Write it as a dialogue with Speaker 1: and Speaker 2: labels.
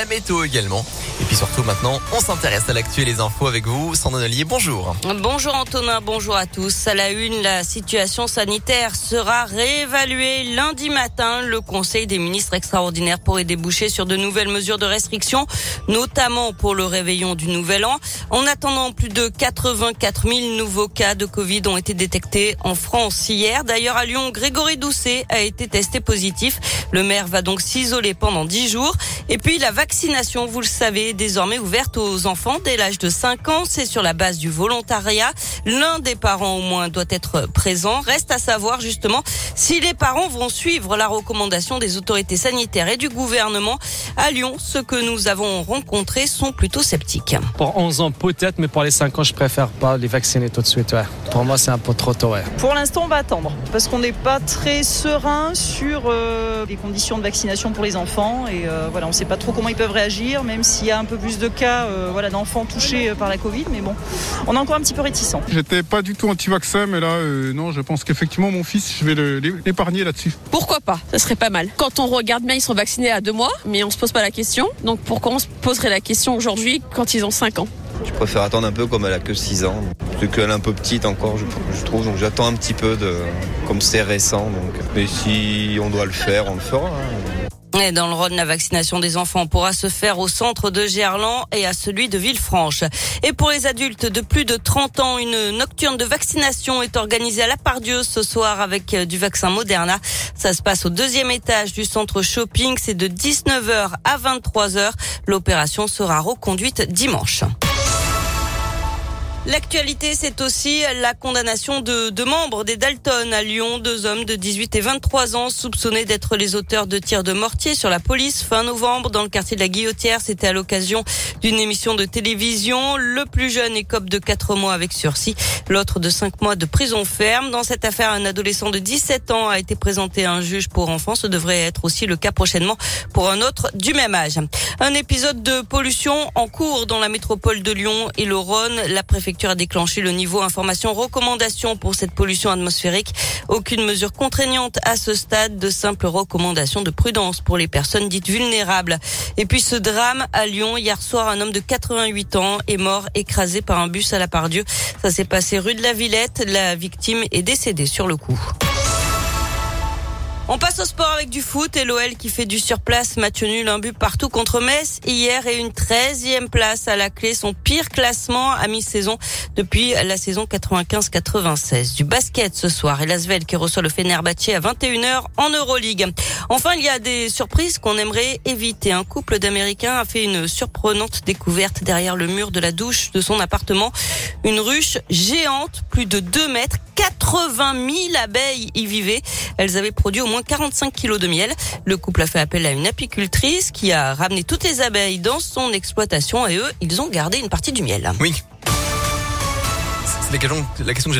Speaker 1: la météo également. Et puis surtout maintenant, on s'intéresse à l'actu et les infos avec vous. Sandrine Ollier, bonjour.
Speaker 2: Bonjour Antonin, bonjour à tous. À la une, la situation sanitaire sera réévaluée lundi matin. Le Conseil des ministres extraordinaires pourrait déboucher sur de nouvelles mesures de restriction, notamment pour le réveillon du Nouvel An. En attendant, plus de 84 000 nouveaux cas de Covid ont été détectés en France hier. D'ailleurs, à Lyon, Grégory Doucet a été testé positif. Le maire va donc s'isoler pendant 10 jours. Et puis, la vaccination, vous le savez, désormais ouverte aux enfants dès l'âge de 5 ans. C'est sur la base du volontariat. L'un des parents au moins doit être présent. Reste à savoir justement si les parents vont suivre la recommandation des autorités sanitaires et du gouvernement. À Lyon, ceux que nous avons rencontrés sont plutôt sceptiques.
Speaker 3: Pour 11 ans peut-être, mais pour les 5 ans, je préfère pas les vacciner tout de suite. Pour moi, c'est un peu trop tôt. Ouais.
Speaker 4: Pour l'instant, on va attendre parce qu'on n'est pas très serein sur euh, les conditions de vaccination pour les enfants et euh, voilà, on ne sait pas trop comment ils peuvent réagir, même s'il y a un peu plus de cas euh, voilà, d'enfants touchés par la Covid, mais bon, on est encore un petit peu réticent.
Speaker 5: J'étais pas du tout anti-vaccin, mais là, euh, non, je pense qu'effectivement, mon fils, je vais l'épargner là-dessus.
Speaker 6: Pourquoi pas? Ça serait pas mal. Quand on regarde bien, ils sont vaccinés à deux mois, mais on se pose pas la question. Donc pourquoi on se poserait la question aujourd'hui quand ils ont 5 ans?
Speaker 7: Je préfère attendre un peu comme elle a que 6 ans. C'est qu'elle est un peu petite encore, je, trouve. Donc j'attends un petit peu de, comme c'est récent. Donc. Mais si on doit le faire, on le fera. Hein.
Speaker 2: Et dans le Rhône, la vaccination des enfants pourra se faire au centre de Gerland et à celui de Villefranche. Et pour les adultes de plus de 30 ans, une nocturne de vaccination est organisée à la Pardieu ce soir avec euh, du vaccin Moderna. Ça se passe au deuxième étage du centre shopping. C'est de 19h à 23h. L'opération sera reconduite dimanche. L'actualité, c'est aussi la condamnation de deux membres des Dalton à Lyon, deux hommes de 18 et 23 ans soupçonnés d'être les auteurs de tirs de mortier sur la police fin novembre dans le quartier de la Guillotière. C'était à l'occasion d'une émission de télévision. Le plus jeune écope de quatre mois avec sursis, l'autre de cinq mois de prison ferme. Dans cette affaire, un adolescent de 17 ans a été présenté à un juge pour enfants. Ce devrait être aussi le cas prochainement pour un autre du même âge. Un épisode de pollution en cours dans la métropole de Lyon et le Rhône. La préfecture a déclenché le niveau information recommandation pour cette pollution atmosphérique. Aucune mesure contraignante à ce stade, de simples recommandations de prudence pour les personnes dites vulnérables. Et puis ce drame à Lyon, hier soir, un homme de 88 ans est mort écrasé par un bus à la Pardieu. Ça s'est passé rue de la Villette. La victime est décédée sur le coup. On passe au sport avec du foot et l'OL qui fait du surplace. Match nul, un but partout contre Metz hier et une 13e place à la clé. Son pire classement à mi-saison depuis la saison 95-96. Du basket ce soir et Lasvel qui reçoit le Fenerbahçe à 21h en Euroleague. Enfin, il y a des surprises qu'on aimerait éviter. Un couple d'Américains a fait une surprenante découverte derrière le mur de la douche de son appartement. Une ruche géante, plus de 2 mètres, 80 000 abeilles y vivaient. Elles avaient produit au moins 45 kilos de miel. Le couple a fait appel à une apicultrice qui a ramené toutes les abeilles dans son exploitation et eux, ils ont gardé une partie du miel.
Speaker 1: Oui. C'est la question, que